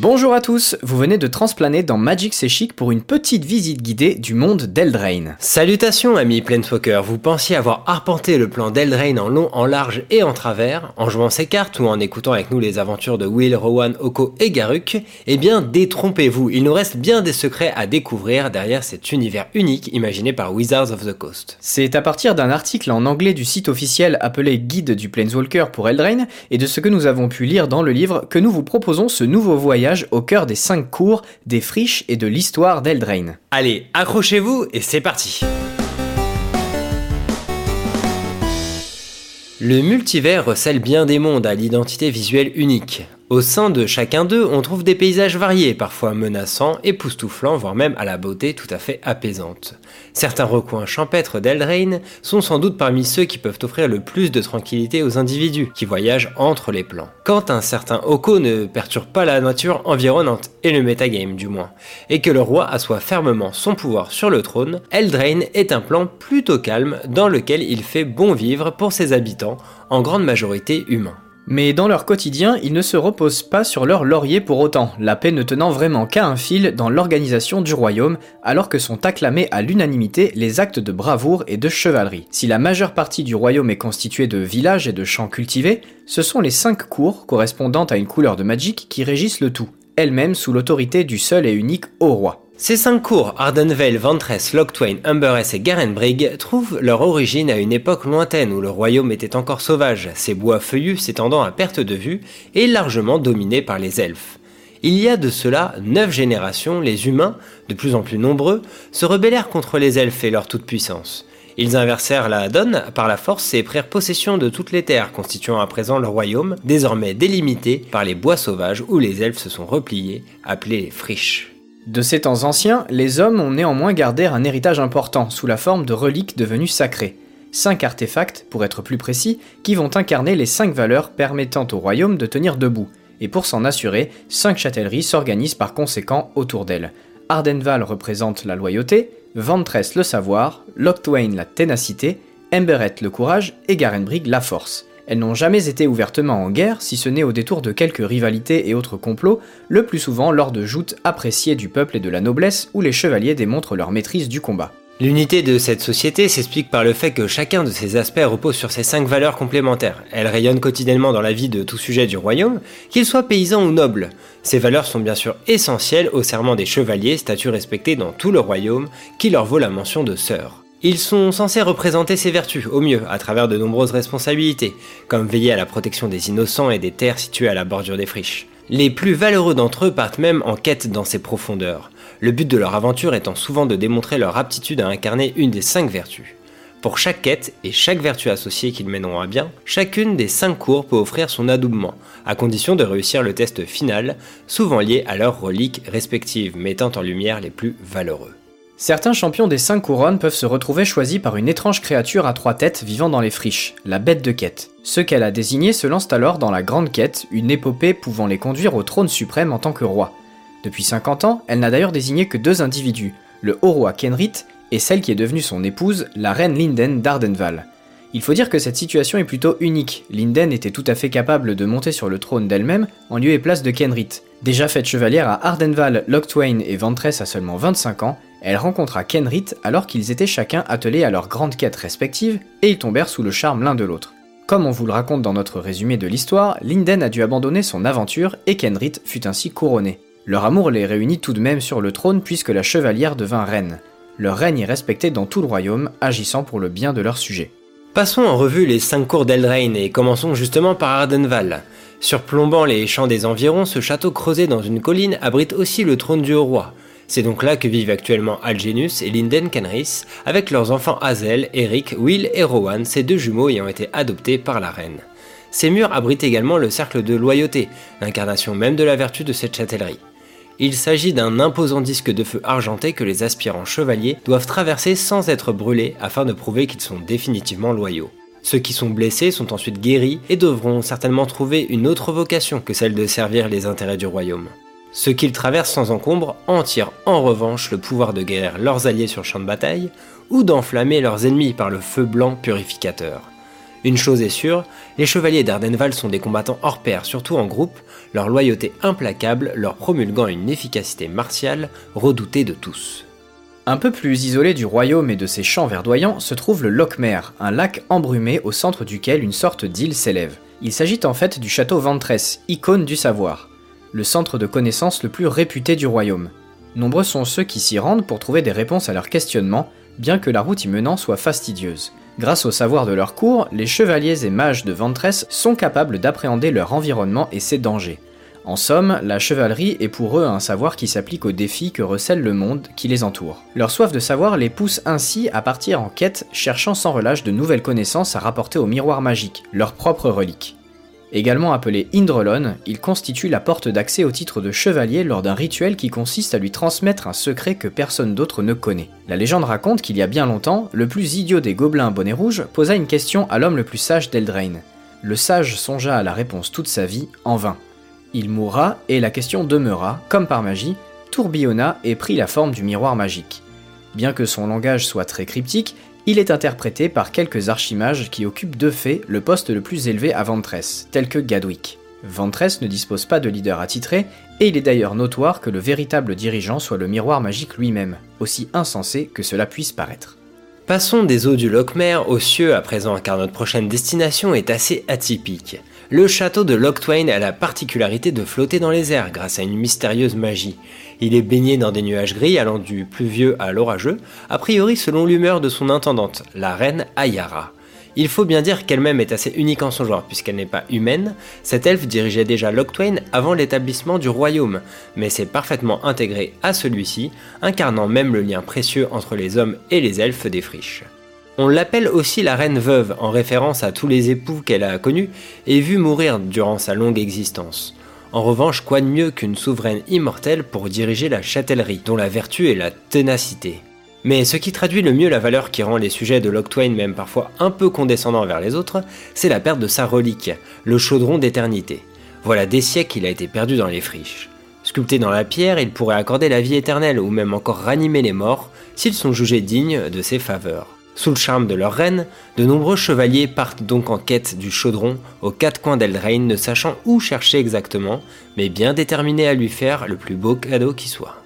Bonjour à tous, vous venez de transplaner dans Magic C'est Chic pour une petite visite guidée du monde d'Eldraine. Salutations amis Planeswalker, vous pensiez avoir arpenté le plan d'Eldraine en long, en large et en travers, en jouant ces cartes ou en écoutant avec nous les aventures de Will, Rowan, Oko et Garuk Eh bien détrompez-vous, il nous reste bien des secrets à découvrir derrière cet univers unique imaginé par Wizards of the Coast. C'est à partir d'un article en anglais du site officiel appelé Guide du Planeswalker pour Eldraine et de ce que nous avons pu lire dans le livre que nous vous proposons ce nouveau voyage au cœur des cinq cours, des friches et de l'histoire d'Eldraine. Allez, accrochez-vous et c'est parti Le multivers recèle bien des mondes à l'identité visuelle unique. Au sein de chacun d'eux, on trouve des paysages variés, parfois menaçants, époustouflants, voire même à la beauté tout à fait apaisante. Certains recoins champêtres d'Eldraine sont sans doute parmi ceux qui peuvent offrir le plus de tranquillité aux individus qui voyagent entre les plans. Quand un certain Oko ne perturbe pas la nature environnante, et le metagame du moins, et que le roi assoit fermement son pouvoir sur le trône, Eldraine est un plan plutôt calme dans lequel il fait bon vivre pour ses habitants, en grande majorité humains. Mais dans leur quotidien, ils ne se reposent pas sur leur laurier pour autant, la paix ne tenant vraiment qu'à un fil dans l'organisation du royaume, alors que sont acclamés à l'unanimité les actes de bravoure et de chevalerie. Si la majeure partie du royaume est constituée de villages et de champs cultivés, ce sont les cinq cours correspondant à une couleur de Magic qui régissent le tout, elles-mêmes sous l'autorité du seul et unique haut roi. Ces cinq cours, Ardenvale, Ventress, Loctwain, Humberess et Garenbrig, trouvent leur origine à une époque lointaine où le royaume était encore sauvage, ses bois feuillus s'étendant à perte de vue et largement dominé par les elfes. Il y a de cela neuf générations, les humains, de plus en plus nombreux, se rebellèrent contre les elfes et leur toute-puissance. Ils inversèrent la donne par la force et prirent possession de toutes les terres constituant à présent le royaume, désormais délimité par les bois sauvages où les elfes se sont repliés, appelés les friches. De ces temps anciens, les hommes ont néanmoins gardé un héritage important sous la forme de reliques devenues sacrées. Cinq artefacts, pour être plus précis, qui vont incarner les cinq valeurs permettant au royaume de tenir debout. Et pour s'en assurer, cinq châtelleries s'organisent par conséquent autour d'elles. Ardenval représente la loyauté, Ventress le savoir, Loctwain la ténacité, Emberet le courage et Garenbrig la force. Elles n'ont jamais été ouvertement en guerre, si ce n'est au détour de quelques rivalités et autres complots, le plus souvent lors de joutes appréciées du peuple et de la noblesse où les chevaliers démontrent leur maîtrise du combat. L'unité de cette société s'explique par le fait que chacun de ces aspects repose sur ces cinq valeurs complémentaires. Elles rayonnent quotidiennement dans la vie de tout sujet du royaume, qu'il soit paysan ou noble. Ces valeurs sont bien sûr essentielles au serment des chevaliers, statut respecté dans tout le royaume, qui leur vaut la mention de sœur. Ils sont censés représenter ces vertus au mieux à travers de nombreuses responsabilités, comme veiller à la protection des innocents et des terres situées à la bordure des friches. Les plus valeureux d'entre eux partent même en quête dans ces profondeurs, le but de leur aventure étant souvent de démontrer leur aptitude à incarner une des cinq vertus. Pour chaque quête et chaque vertu associée qu'ils mèneront à bien, chacune des cinq cours peut offrir son adoubement, à condition de réussir le test final, souvent lié à leurs reliques respectives, mettant en lumière les plus valeureux. Certains champions des 5 couronnes peuvent se retrouver choisis par une étrange créature à trois têtes vivant dans les friches, la bête de quête. Ceux qu'elle a désignés se lancent alors dans la Grande Quête, une épopée pouvant les conduire au trône suprême en tant que roi. Depuis 50 ans, elle n'a d'ailleurs désigné que deux individus, le haut roi Kenrit et celle qui est devenue son épouse, la reine Linden d'Ardenval. Il faut dire que cette situation est plutôt unique. Linden était tout à fait capable de monter sur le trône d'elle-même en lieu et place de Kenrit. Déjà faite chevalière à Ardenval, Loctwain et Ventress à seulement 25 ans, elle rencontra Kenrit alors qu'ils étaient chacun attelés à leur grande quête respective et ils tombèrent sous le charme l'un de l'autre. Comme on vous le raconte dans notre résumé de l'histoire, Linden a dû abandonner son aventure et Kenrit fut ainsi couronné. Leur amour les réunit tout de même sur le trône puisque la chevalière devint reine. Leur règne est respecté dans tout le royaume, agissant pour le bien de leur sujet. Passons en revue les cinq cours d'Eldraine et commençons justement par Ardenval. Surplombant les champs des environs, ce château creusé dans une colline abrite aussi le trône du roi. C'est donc là que vivent actuellement Algenus et Linden Kenris, avec leurs enfants Hazel, Eric, Will et Rowan, ces deux jumeaux ayant été adoptés par la reine. Ces murs abritent également le cercle de loyauté, l'incarnation même de la vertu de cette châtellerie. Il s'agit d'un imposant disque de feu argenté que les aspirants chevaliers doivent traverser sans être brûlés afin de prouver qu'ils sont définitivement loyaux. Ceux qui sont blessés sont ensuite guéris et devront certainement trouver une autre vocation que celle de servir les intérêts du royaume. Ceux qu'ils traversent sans encombre en tirent en revanche le pouvoir de guérir leurs alliés sur champ de bataille ou d'enflammer leurs ennemis par le feu blanc purificateur. Une chose est sûre, les chevaliers d'Ardenval sont des combattants hors pair, surtout en groupe, leur loyauté implacable leur promulguant une efficacité martiale redoutée de tous. Un peu plus isolé du royaume et de ses champs verdoyants se trouve le Lochmer, un lac embrumé au centre duquel une sorte d'île s'élève. Il s'agit en fait du château Ventress, icône du savoir, le centre de connaissances le plus réputé du royaume. Nombreux sont ceux qui s'y rendent pour trouver des réponses à leurs questionnements, bien que la route y menant soit fastidieuse. Grâce au savoir de leur cours, les chevaliers et mages de Ventress sont capables d'appréhender leur environnement et ses dangers. En somme, la chevalerie est pour eux un savoir qui s'applique aux défis que recèle le monde qui les entoure. Leur soif de savoir les pousse ainsi à partir en quête, cherchant sans relâche de nouvelles connaissances à rapporter au miroir magique, leur propre relique. Également appelé Indrelon, il constitue la porte d'accès au titre de chevalier lors d'un rituel qui consiste à lui transmettre un secret que personne d'autre ne connaît. La légende raconte qu'il y a bien longtemps, le plus idiot des gobelins bonnet rouge posa une question à l'homme le plus sage d'Eldraine. Le sage songea à la réponse toute sa vie, en vain. Il mourra et la question demeura, comme par magie, tourbillonna et prit la forme du miroir magique. Bien que son langage soit très cryptique, il est interprété par quelques archimages qui occupent de fait le poste le plus élevé à Ventress, tel que Gadwick. Ventress ne dispose pas de leader attitré, et il est d'ailleurs notoire que le véritable dirigeant soit le miroir magique lui-même, aussi insensé que cela puisse paraître. Passons des eaux du Lochmer aux cieux à présent, car notre prochaine destination est assez atypique. Le château de Loch Twain a la particularité de flotter dans les airs grâce à une mystérieuse magie. Il est baigné dans des nuages gris allant du pluvieux à l'orageux, a priori selon l'humeur de son intendante, la reine Ayara. Il faut bien dire qu'elle-même est assez unique en son genre, puisqu'elle n'est pas humaine. Cette elfe dirigeait déjà Loch Twain avant l'établissement du royaume, mais s'est parfaitement intégrée à celui-ci, incarnant même le lien précieux entre les hommes et les elfes des friches. On l'appelle aussi la reine veuve, en référence à tous les époux qu'elle a connus et vus mourir durant sa longue existence. En revanche, quoi de mieux qu'une souveraine immortelle pour diriger la châtellerie, dont la vertu est la ténacité mais ce qui traduit le mieux la valeur qui rend les sujets de Loch Twain même parfois un peu condescendants vers les autres, c'est la perte de sa relique, le chaudron d'éternité. Voilà des siècles qu'il a été perdu dans les friches. Sculpté dans la pierre, il pourrait accorder la vie éternelle ou même encore ranimer les morts s'ils sont jugés dignes de ses faveurs. Sous le charme de leur reine, de nombreux chevaliers partent donc en quête du chaudron aux quatre coins d'Eldraine, ne sachant où chercher exactement, mais bien déterminés à lui faire le plus beau cadeau qui soit.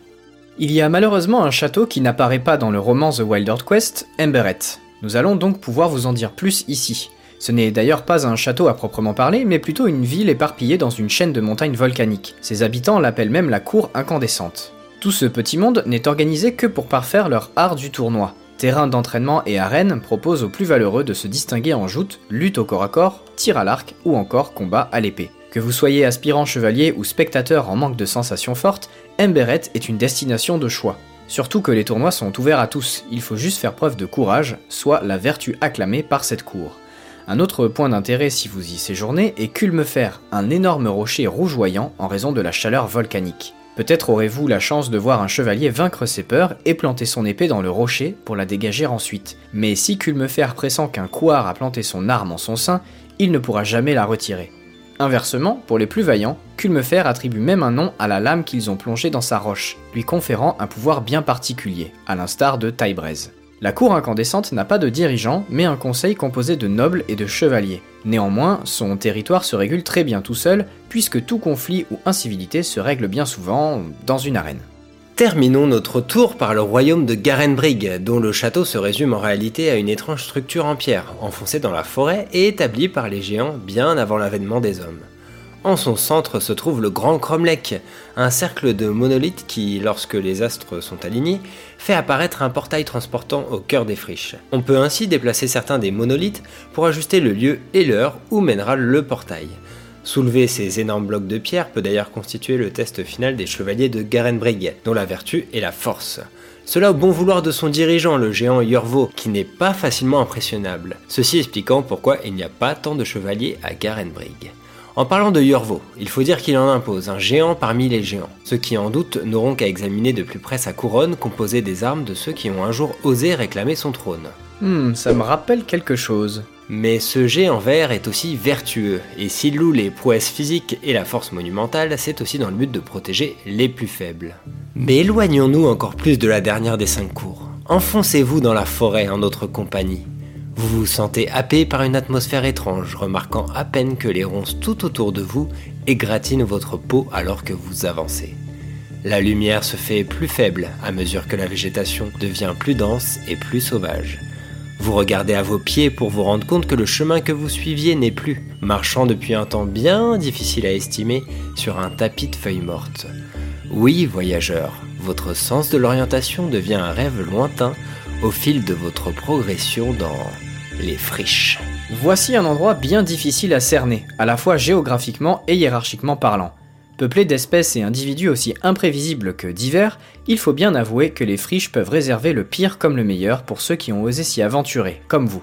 Il y a malheureusement un château qui n'apparaît pas dans le roman The Wilder Quest, Emberet. Nous allons donc pouvoir vous en dire plus ici. Ce n'est d'ailleurs pas un château à proprement parler, mais plutôt une ville éparpillée dans une chaîne de montagnes volcaniques. Ses habitants l'appellent même la cour incandescente. Tout ce petit monde n'est organisé que pour parfaire leur art du tournoi. Terrain d'entraînement et arène proposent aux plus valeureux de se distinguer en joute, lutte au corps à corps, tir à l'arc ou encore combat à l'épée. Que vous soyez aspirant chevalier ou spectateur en manque de sensations fortes, Emberet est une destination de choix. Surtout que les tournois sont ouverts à tous, il faut juste faire preuve de courage, soit la vertu acclamée par cette cour. Un autre point d'intérêt si vous y séjournez est Culmefer, un énorme rocher rougeoyant en raison de la chaleur volcanique. Peut-être aurez-vous la chance de voir un chevalier vaincre ses peurs et planter son épée dans le rocher pour la dégager ensuite. Mais si Culmefer pressent qu'un couard a planté son arme en son sein, il ne pourra jamais la retirer. Inversement, pour les plus vaillants, Culmefer attribue même un nom à la lame qu'ils ont plongée dans sa roche, lui conférant un pouvoir bien particulier, à l'instar de Taillebreeze. La cour incandescente n'a pas de dirigeant, mais un conseil composé de nobles et de chevaliers. Néanmoins, son territoire se régule très bien tout seul, puisque tout conflit ou incivilité se règle bien souvent dans une arène. Terminons notre tour par le royaume de Garenbrig, dont le château se résume en réalité à une étrange structure en pierre, enfoncée dans la forêt et établie par les géants bien avant l'avènement des hommes. En son centre se trouve le Grand Cromlech, un cercle de monolithes qui, lorsque les astres sont alignés, fait apparaître un portail transportant au cœur des friches. On peut ainsi déplacer certains des monolithes pour ajuster le lieu et l'heure où mènera le portail. Soulever ces énormes blocs de pierre peut d'ailleurs constituer le test final des chevaliers de Garenbrig, dont la vertu est la force. Cela au bon vouloir de son dirigeant, le géant Yorvo, qui n'est pas facilement impressionnable. Ceci expliquant pourquoi il n'y a pas tant de chevaliers à Garenbrig. En parlant de Yorvo, il faut dire qu'il en impose un géant parmi les géants. Ceux qui en doutent n'auront qu'à examiner de plus près sa couronne composée des armes de ceux qui ont un jour osé réclamer son trône. Hmm, ça me rappelle quelque chose. Mais ce géant vert est aussi vertueux, et s'il loue les prouesses physiques et la force monumentale, c'est aussi dans le but de protéger les plus faibles. Mais éloignons-nous encore plus de la dernière des cinq cours. Enfoncez-vous dans la forêt en notre compagnie. Vous vous sentez happé par une atmosphère étrange, remarquant à peine que les ronces tout autour de vous égratignent votre peau alors que vous avancez. La lumière se fait plus faible à mesure que la végétation devient plus dense et plus sauvage. Vous regardez à vos pieds pour vous rendre compte que le chemin que vous suiviez n'est plus, marchant depuis un temps bien difficile à estimer sur un tapis de feuilles mortes. Oui, voyageur, votre sens de l'orientation devient un rêve lointain au fil de votre progression dans les friches. Voici un endroit bien difficile à cerner, à la fois géographiquement et hiérarchiquement parlant. Peuplé d'espèces et individus aussi imprévisibles que divers, il faut bien avouer que les friches peuvent réserver le pire comme le meilleur pour ceux qui ont osé s'y aventurer, comme vous.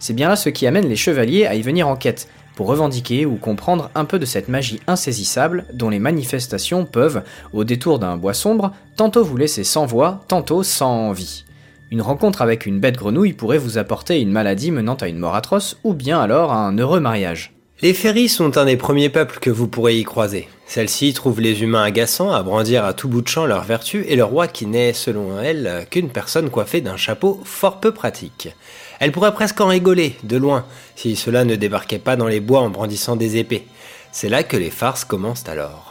C'est bien là ce qui amène les chevaliers à y venir en quête, pour revendiquer ou comprendre un peu de cette magie insaisissable dont les manifestations peuvent, au détour d'un bois sombre, tantôt vous laisser sans voix, tantôt sans vie. Une rencontre avec une bête grenouille pourrait vous apporter une maladie menant à une mort atroce ou bien alors à un heureux mariage. Les féris sont un des premiers peuples que vous pourrez y croiser. Celles-ci trouvent les humains agaçants à brandir à tout bout de champ leurs vertus et le roi qui n'est, selon elles, qu'une personne coiffée d'un chapeau fort peu pratique. Elle pourrait presque en rigoler, de loin, si cela ne débarquait pas dans les bois en brandissant des épées. C'est là que les farces commencent alors.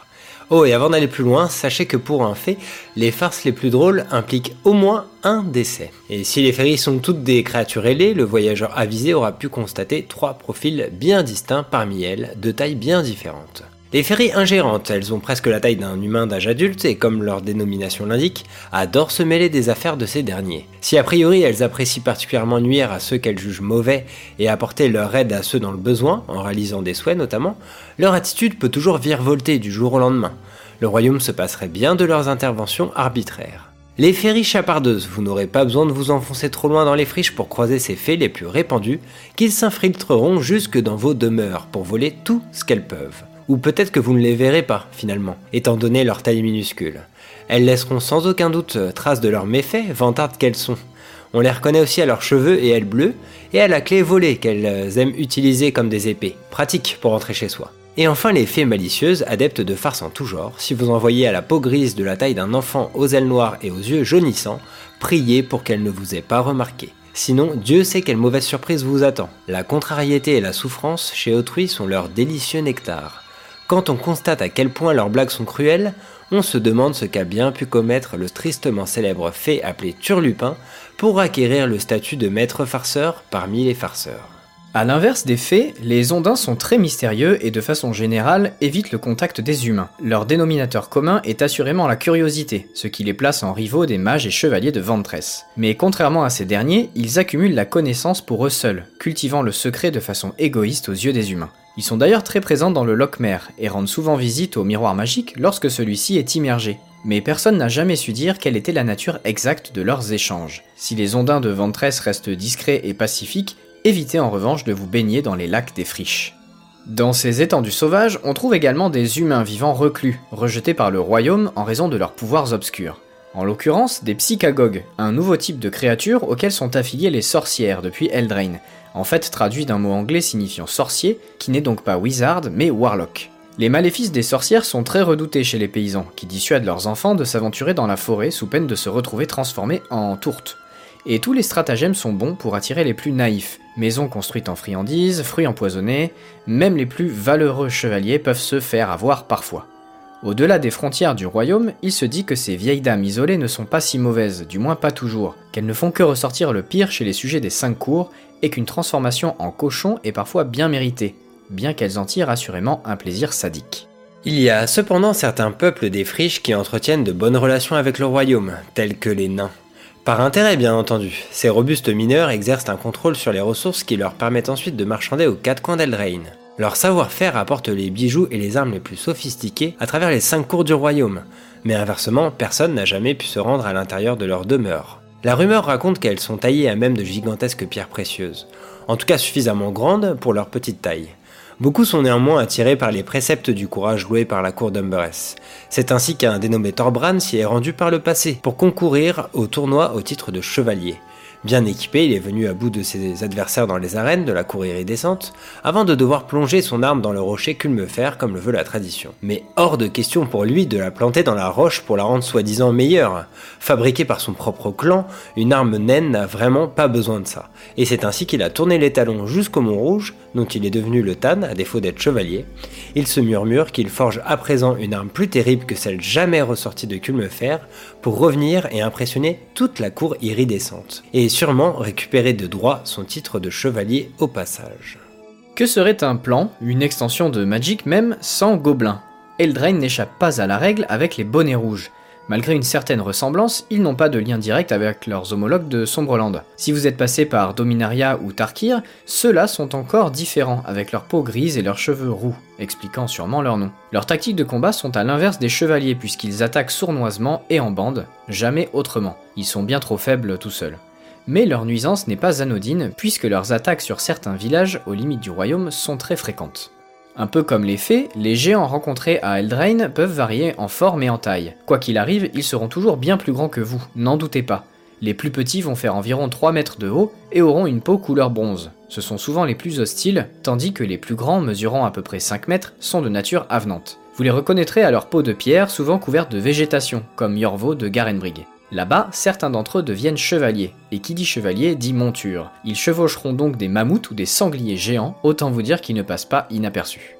Oh, et avant d'aller plus loin, sachez que pour un fait, les farces les plus drôles impliquent au moins un décès. Et si les féris sont toutes des créatures ailées, le voyageur avisé aura pu constater trois profils bien distincts parmi elles, de tailles bien différentes. Les féries ingérantes, elles ont presque la taille d'un humain d'âge adulte et comme leur dénomination l'indique, adorent se mêler des affaires de ces derniers. Si a priori elles apprécient particulièrement nuire à ceux qu'elles jugent mauvais et apporter leur aide à ceux dans le besoin, en réalisant des souhaits notamment, leur attitude peut toujours virevolter du jour au lendemain. Le royaume se passerait bien de leurs interventions arbitraires. Les féries chapardeuses, vous n'aurez pas besoin de vous enfoncer trop loin dans les friches pour croiser ces fées les plus répandues, qu'ils s'infiltreront jusque dans vos demeures pour voler tout ce qu'elles peuvent ou peut-être que vous ne les verrez pas finalement, étant donné leur taille minuscule. Elles laisseront sans aucun doute euh, trace de leurs méfaits, vantardes qu'elles sont. On les reconnaît aussi à leurs cheveux et ailes bleues, et à la clé volée qu'elles euh, aiment utiliser comme des épées, pratique pour rentrer chez soi. Et enfin les fées malicieuses, adeptes de farce en tout genre, si vous en voyez à la peau grise de la taille d'un enfant aux ailes noires et aux yeux jaunissants, priez pour qu'elle ne vous ait pas remarqué. Sinon, Dieu sait quelle mauvaise surprise vous attend. La contrariété et la souffrance chez autrui sont leur délicieux nectar. Quand on constate à quel point leurs blagues sont cruelles, on se demande ce qu'a bien pu commettre le tristement célèbre fée appelé Turlupin pour acquérir le statut de maître farceur parmi les farceurs. A l'inverse des fées, les ondins sont très mystérieux et de façon générale évitent le contact des humains. Leur dénominateur commun est assurément la curiosité, ce qui les place en rivaux des mages et chevaliers de Ventress. Mais contrairement à ces derniers, ils accumulent la connaissance pour eux seuls, cultivant le secret de façon égoïste aux yeux des humains. Ils sont d'ailleurs très présents dans le Lochmer et rendent souvent visite au miroir magique lorsque celui-ci est immergé. Mais personne n'a jamais su dire quelle était la nature exacte de leurs échanges. Si les ondins de Ventress restent discrets et pacifiques, évitez en revanche de vous baigner dans les lacs des friches. Dans ces étendues sauvages, on trouve également des humains vivants reclus, rejetés par le royaume en raison de leurs pouvoirs obscurs. En l'occurrence, des psychagogues, un nouveau type de créature auquel sont affiliées les sorcières depuis Eldraine, en fait traduit d'un mot anglais signifiant sorcier, qui n'est donc pas wizard mais warlock. Les maléfices des sorcières sont très redoutés chez les paysans, qui dissuadent leurs enfants de s'aventurer dans la forêt sous peine de se retrouver transformés en tourtes. Et tous les stratagèmes sont bons pour attirer les plus naïfs. Maisons construites en friandises, fruits empoisonnés, même les plus valeureux chevaliers peuvent se faire avoir parfois. Au-delà des frontières du royaume, il se dit que ces vieilles dames isolées ne sont pas si mauvaises, du moins pas toujours, qu'elles ne font que ressortir le pire chez les sujets des cinq cours, et qu'une transformation en cochon est parfois bien méritée, bien qu'elles en tirent assurément un plaisir sadique. Il y a cependant certains peuples des friches qui entretiennent de bonnes relations avec le royaume, tels que les nains. Par intérêt bien entendu, ces robustes mineurs exercent un contrôle sur les ressources qui leur permettent ensuite de marchander aux quatre coins d'Eldraine. Leur savoir-faire apporte les bijoux et les armes les plus sophistiquées à travers les cinq cours du royaume, mais inversement, personne n'a jamais pu se rendre à l'intérieur de leur demeure. La rumeur raconte qu'elles sont taillées à même de gigantesques pierres précieuses, en tout cas suffisamment grandes pour leur petite taille. Beaucoup sont néanmoins attirés par les préceptes du courage loués par la cour d'Umberès. C'est ainsi qu'un dénommé Torbran s'y est rendu par le passé pour concourir au tournoi au titre de chevalier. Bien équipé, il est venu à bout de ses adversaires dans les arènes de la cour iridescente, avant de devoir plonger son arme dans le rocher Culmefer comme le veut la tradition. Mais hors de question pour lui de la planter dans la roche pour la rendre soi-disant meilleure. Fabriquée par son propre clan, une arme naine n'a vraiment pas besoin de ça. Et c'est ainsi qu'il a tourné les talons jusqu'au Mont Rouge, dont il est devenu le Tan à défaut d'être chevalier. Il se murmure qu'il forge à présent une arme plus terrible que celle jamais ressortie de Culmefer pour revenir et impressionner toute la cour iridescente. Sûrement récupérer de droit son titre de chevalier au passage. Que serait un plan, une extension de Magic même, sans gobelins Eldraine n'échappe pas à la règle avec les bonnets rouges. Malgré une certaine ressemblance, ils n'ont pas de lien direct avec leurs homologues de Sombreland. Si vous êtes passé par Dominaria ou Tarkir, ceux-là sont encore différents, avec leur peau grise et leurs cheveux roux, expliquant sûrement leur nom. Leurs tactiques de combat sont à l'inverse des chevaliers puisqu'ils attaquent sournoisement et en bande, jamais autrement. Ils sont bien trop faibles tout seuls. Mais leur nuisance n'est pas anodine puisque leurs attaques sur certains villages aux limites du royaume sont très fréquentes. Un peu comme les fées, les géants rencontrés à Eldraine peuvent varier en forme et en taille. Quoi qu'il arrive, ils seront toujours bien plus grands que vous, n'en doutez pas. Les plus petits vont faire environ 3 mètres de haut et auront une peau couleur bronze. Ce sont souvent les plus hostiles, tandis que les plus grands, mesurant à peu près 5 mètres, sont de nature avenante. Vous les reconnaîtrez à leur peau de pierre, souvent couverte de végétation, comme Yorvo de Garenbrig. Là-bas, certains d'entre eux deviennent chevaliers, et qui dit chevalier dit monture. Ils chevaucheront donc des mammouths ou des sangliers géants, autant vous dire qu'ils ne passent pas inaperçus.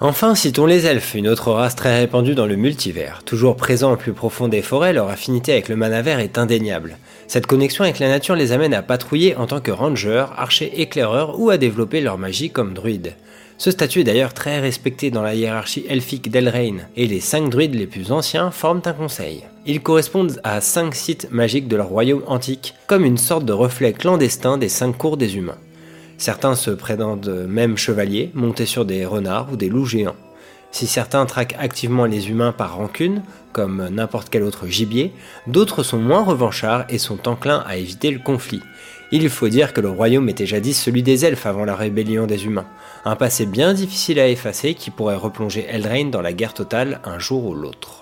Enfin, citons les elfes, une autre race très répandue dans le multivers. Toujours présents au plus profond des forêts, leur affinité avec le mana vert est indéniable. Cette connexion avec la nature les amène à patrouiller en tant que rangers, archers éclaireurs ou à développer leur magie comme druides. Ce statut est d'ailleurs très respecté dans la hiérarchie elfique d'Elrain, et les 5 druides les plus anciens forment un conseil. Ils correspondent à 5 sites magiques de leur royaume antique, comme une sorte de reflet clandestin des 5 cours des humains. Certains se prétendent même chevaliers, montés sur des renards ou des loups géants. Si certains traquent activement les humains par rancune, comme n'importe quel autre gibier, d'autres sont moins revanchards et sont enclins à éviter le conflit. Il faut dire que le royaume était jadis celui des elfes avant la rébellion des humains, un passé bien difficile à effacer qui pourrait replonger Eldraine dans la guerre totale un jour ou l'autre.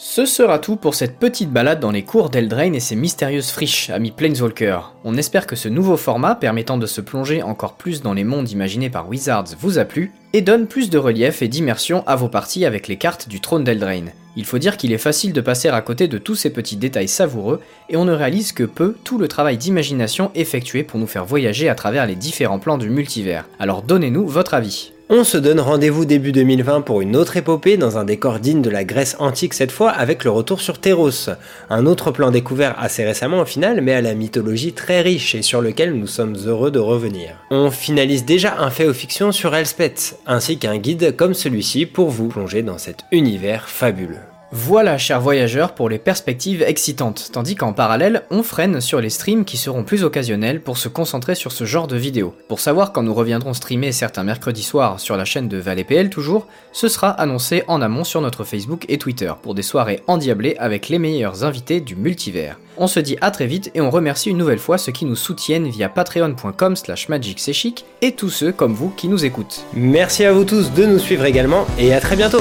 Ce sera tout pour cette petite balade dans les cours d'Eldraine et ses mystérieuses friches, amis Planeswalker. On espère que ce nouveau format permettant de se plonger encore plus dans les mondes imaginés par Wizards vous a plu et donne plus de relief et d'immersion à vos parties avec les cartes du trône d'Eldraine. Il faut dire qu'il est facile de passer à côté de tous ces petits détails savoureux et on ne réalise que peu tout le travail d'imagination effectué pour nous faire voyager à travers les différents plans du multivers. Alors donnez-nous votre avis. On se donne rendez-vous début 2020 pour une autre épopée dans un décor digne de la Grèce antique cette fois avec le retour sur Théros, un autre plan découvert assez récemment au final mais à la mythologie très riche et sur lequel nous sommes heureux de revenir. On finalise déjà un fait aux fictions sur Elspeth, ainsi qu'un guide comme celui-ci pour vous plonger dans cet univers fabuleux. Voilà, chers voyageurs, pour les perspectives excitantes, tandis qu'en parallèle, on freine sur les streams qui seront plus occasionnels pour se concentrer sur ce genre de vidéos. Pour savoir quand nous reviendrons streamer certains mercredis soirs sur la chaîne de PL toujours, ce sera annoncé en amont sur notre Facebook et Twitter pour des soirées endiablées avec les meilleurs invités du multivers. On se dit à très vite et on remercie une nouvelle fois ceux qui nous soutiennent via patreon.com slash magic et tous ceux comme vous qui nous écoutent. Merci à vous tous de nous suivre également et à très bientôt